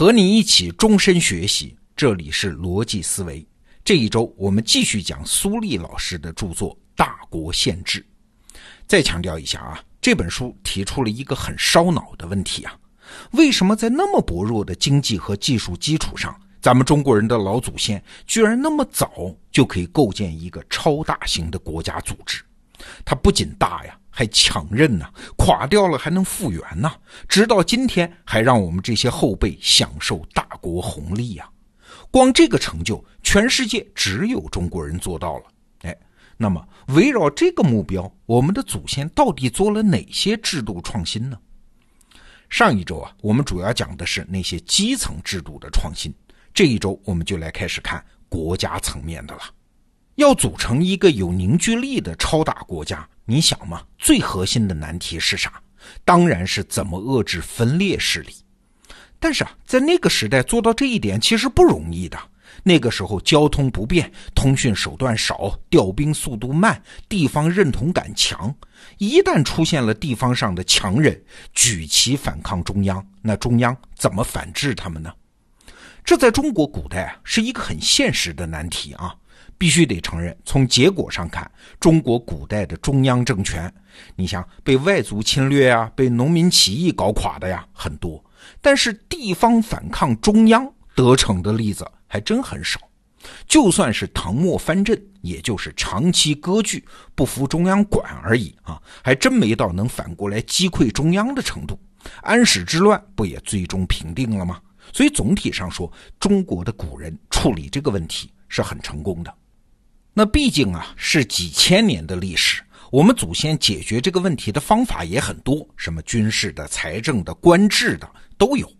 和你一起终身学习，这里是逻辑思维。这一周我们继续讲苏立老师的著作《大国宪制》。再强调一下啊，这本书提出了一个很烧脑的问题啊：为什么在那么薄弱的经济和技术基础上，咱们中国人的老祖先居然那么早就可以构建一个超大型的国家组织？它不仅大呀。还强韧呢，垮掉了还能复原呢，直到今天还让我们这些后辈享受大国红利呀！光这个成就，全世界只有中国人做到了。哎，那么围绕这个目标，我们的祖先到底做了哪些制度创新呢？上一周啊，我们主要讲的是那些基层制度的创新，这一周我们就来开始看国家层面的了。要组成一个有凝聚力的超大国家。你想嘛，最核心的难题是啥？当然是怎么遏制分裂势力。但是啊，在那个时代做到这一点其实不容易的。那个时候交通不便，通讯手段少，调兵速度慢，地方认同感强。一旦出现了地方上的强人举旗反抗中央，那中央怎么反制他们呢？这在中国古代，是一个很现实的难题啊。必须得承认，从结果上看，中国古代的中央政权，你像被外族侵略啊，被农民起义搞垮的呀，很多。但是地方反抗中央得逞的例子还真很少。就算是唐末藩镇，也就是长期割据，不服中央管而已啊，还真没到能反过来击溃中央的程度。安史之乱不也最终平定了吗？所以总体上说，中国的古人处理这个问题是很成功的。那毕竟啊是几千年的历史，我们祖先解决这个问题的方法也很多，什么军事的、财政的、官制的都有。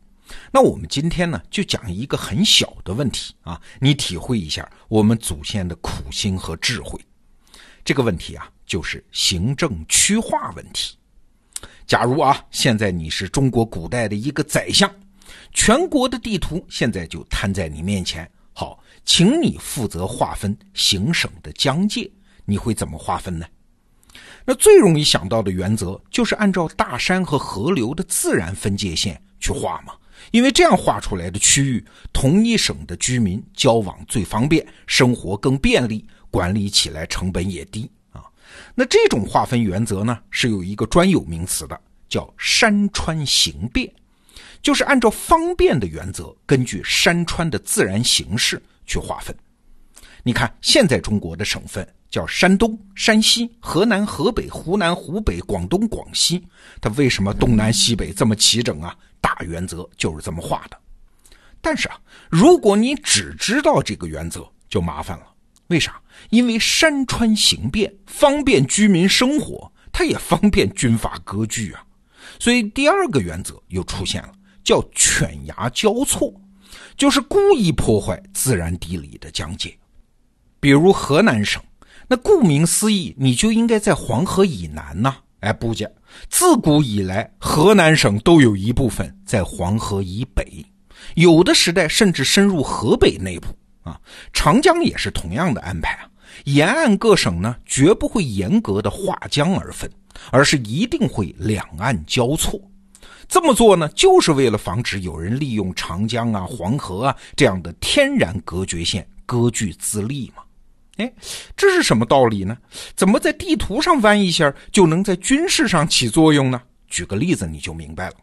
那我们今天呢就讲一个很小的问题啊，你体会一下我们祖先的苦心和智慧。这个问题啊就是行政区划问题。假如啊现在你是中国古代的一个宰相，全国的地图现在就摊在你面前。好，请你负责划分行省的疆界，你会怎么划分呢？那最容易想到的原则就是按照大山和河流的自然分界线去划嘛，因为这样划出来的区域，同一省的居民交往最方便，生活更便利，管理起来成本也低啊。那这种划分原则呢，是有一个专有名词的，叫山川形变。就是按照方便的原则，根据山川的自然形势去划分。你看，现在中国的省份叫山东、山西、河南、河北、湖南、湖北、广东、广西，它为什么东南西北这么齐整啊？大原则就是这么画的。但是啊，如果你只知道这个原则，就麻烦了。为啥？因为山川形变，方便居民生活，它也方便军阀割据啊。所以第二个原则又出现了。叫犬牙交错，就是故意破坏自然地理的疆界。比如河南省，那顾名思义，你就应该在黄河以南呐。哎，不假，自古以来，河南省都有一部分在黄河以北，有的时代甚至深入河北内部啊。长江也是同样的安排啊。沿岸各省呢，绝不会严格的划江而分，而是一定会两岸交错。这么做呢，就是为了防止有人利用长江啊、黄河啊这样的天然隔绝线割据自立嘛。哎，这是什么道理呢？怎么在地图上弯一下就能在军事上起作用呢？举个例子你就明白了。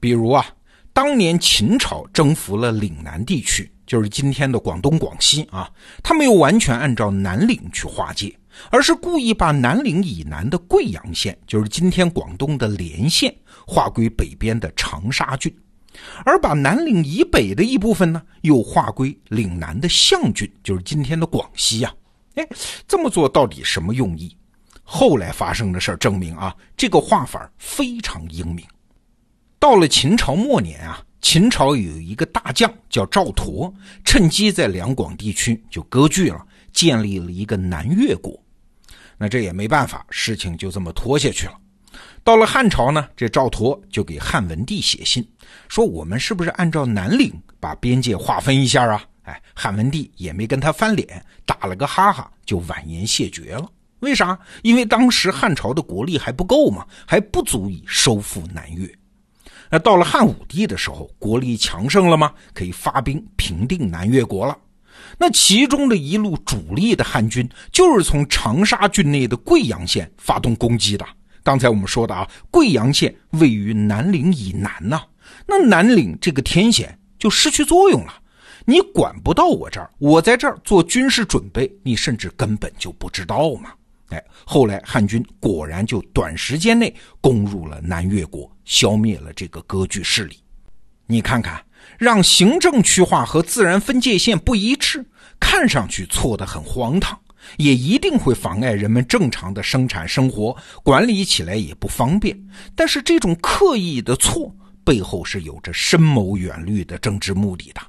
比如啊，当年秦朝征服了岭南地区，就是今天的广东、广西啊，他没有完全按照南岭去划界，而是故意把南岭以南的贵阳县，就是今天广东的连县。划归北边的长沙郡，而把南岭以北的一部分呢，又划归岭南的象郡，就是今天的广西呀。哎，这么做到底什么用意？后来发生的事证明啊，这个画法非常英明。到了秦朝末年啊，秦朝有一个大将叫赵佗，趁机在两广地区就割据了，建立了一个南越国。那这也没办法，事情就这么拖下去了。到了汉朝呢，这赵佗就给汉文帝写信，说我们是不是按照南岭把边界划分一下啊？哎，汉文帝也没跟他翻脸，打了个哈哈，就婉言谢绝了。为啥？因为当时汉朝的国力还不够嘛，还不足以收复南越。那到了汉武帝的时候，国力强盛了吗？可以发兵平定南越国了。那其中的一路主力的汉军，就是从长沙郡内的贵阳县发动攻击的。刚才我们说的啊，贵阳县位于南岭以南呐，那南岭这个天险就失去作用了。你管不到我这儿，我在这儿做军事准备，你甚至根本就不知道嘛。哎，后来汉军果然就短时间内攻入了南越国，消灭了这个割据势力。你看看，让行政区划和自然分界线不一致，看上去错得很荒唐，也一定会妨碍人们正常的生产生活，管理起来也不方便。但是这种刻意的错背后是有着深谋远虑的政治目的的。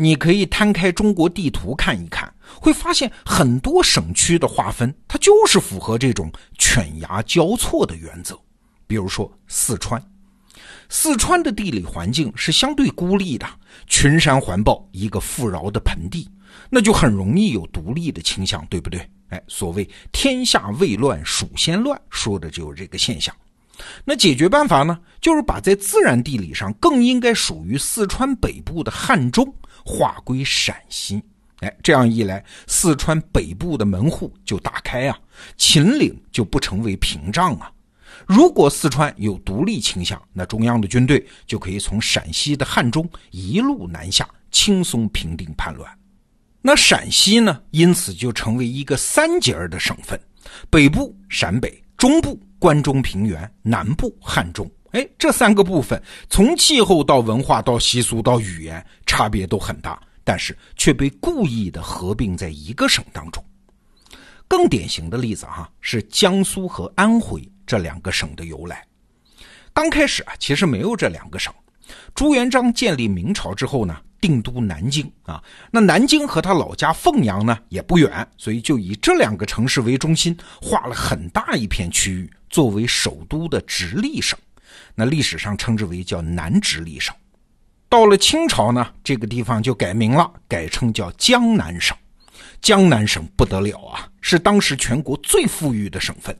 你可以摊开中国地图看一看，会发现很多省区的划分，它就是符合这种犬牙交错的原则。比如说四川，四川的地理环境是相对孤立的，群山环抱，一个富饶的盆地，那就很容易有独立的倾向，对不对？哎，所谓天下未乱，蜀先乱，说的就是这个现象。那解决办法呢，就是把在自然地理上更应该属于四川北部的汉中。划归陕西，哎，这样一来，四川北部的门户就打开啊，秦岭就不成为屏障啊。如果四川有独立倾向，那中央的军队就可以从陕西的汉中一路南下，轻松平定叛乱。那陕西呢，因此就成为一个三节儿的省份：北部陕北，中部关中平原，南部汉中。哎，这三个部分从气候到文化到习俗到语言差别都很大，但是却被故意的合并在一个省当中。更典型的例子哈是江苏和安徽这两个省的由来。刚开始啊，其实没有这两个省。朱元璋建立明朝之后呢，定都南京啊，那南京和他老家凤阳呢也不远，所以就以这两个城市为中心，划了很大一片区域作为首都的直隶省。那历史上称之为叫南直隶省，到了清朝呢，这个地方就改名了，改称叫江南省。江南省不得了啊，是当时全国最富裕的省份。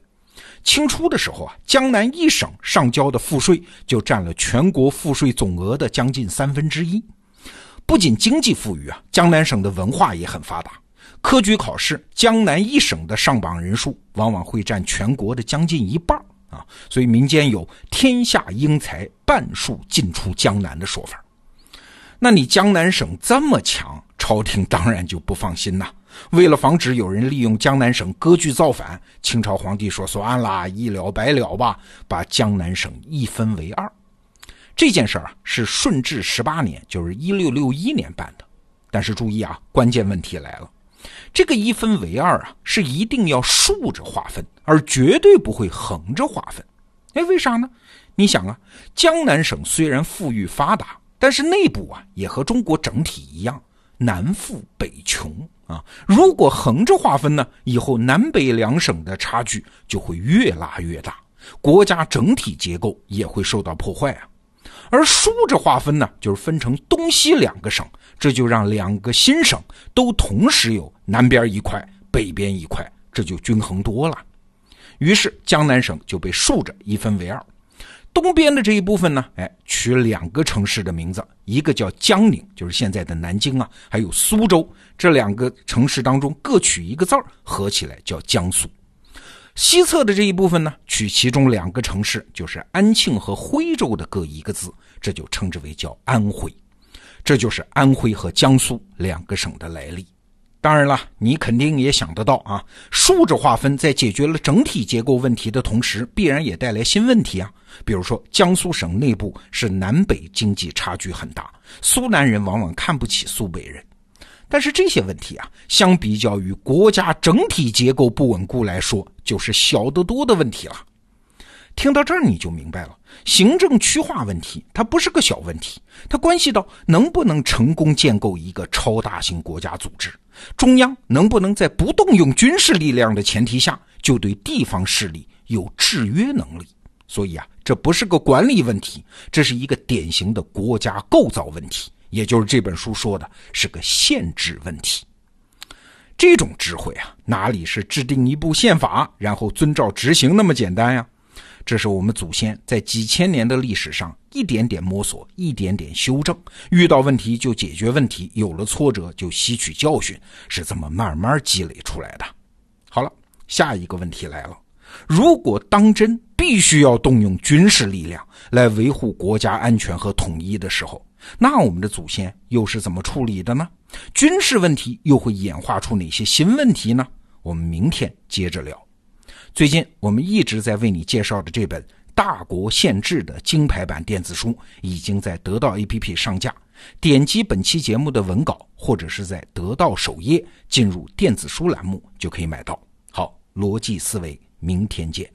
清初的时候啊，江南一省上交的赋税就占了全国赋税总额的将近三分之一。不仅经济富裕啊，江南省的文化也很发达。科举考试，江南一省的上榜人数往往会占全国的将近一半。啊，所以民间有“天下英才半数进出江南”的说法。那你江南省这么强，朝廷当然就不放心呐。为了防止有人利用江南省割据造反，清朝皇帝说：“算了，一了百了吧，把江南省一分为二。”这件事儿啊，是顺治十八年，就是一六六一年办的。但是注意啊，关键问题来了。这个一分为二啊，是一定要竖着划分，而绝对不会横着划分。哎，为啥呢？你想啊，江南省虽然富裕发达，但是内部啊也和中国整体一样，南富北穷啊。如果横着划分呢，以后南北两省的差距就会越拉越大，国家整体结构也会受到破坏啊。而竖着划分呢，就是分成东西两个省。这就让两个新省都同时有南边一块、北边一块，这就均衡多了。于是江南省就被竖着一分为二，东边的这一部分呢，哎，取两个城市的名字，一个叫江宁，就是现在的南京啊，还有苏州这两个城市当中各取一个字儿，合起来叫江苏。西侧的这一部分呢，取其中两个城市，就是安庆和徽州的各一个字，这就称之为叫安徽。这就是安徽和江苏两个省的来历。当然了，你肯定也想得到啊，竖着划分在解决了整体结构问题的同时，必然也带来新问题啊。比如说，江苏省内部是南北经济差距很大，苏南人往往看不起苏北人。但是这些问题啊，相比较于国家整体结构不稳固来说，就是小得多的问题了。听到这儿你就明白了，行政区划问题它不是个小问题，它关系到能不能成功建构一个超大型国家组织，中央能不能在不动用军事力量的前提下，就对地方势力有制约能力。所以啊，这不是个管理问题，这是一个典型的国家构造问题，也就是这本书说的是个限制问题。这种智慧啊，哪里是制定一部宪法然后遵照执行那么简单呀？这是我们祖先在几千年的历史上一点点摸索、一点点修正，遇到问题就解决问题，有了挫折就吸取教训，是这么慢慢积累出来的。好了，下一个问题来了：如果当真必须要动用军事力量来维护国家安全和统一的时候，那我们的祖先又是怎么处理的呢？军事问题又会演化出哪些新问题呢？我们明天接着聊。最近我们一直在为你介绍的这本《大国宪制》的金牌版电子书，已经在得到 APP 上架。点击本期节目的文稿，或者是在得到首页进入电子书栏目，就可以买到。好，逻辑思维，明天见。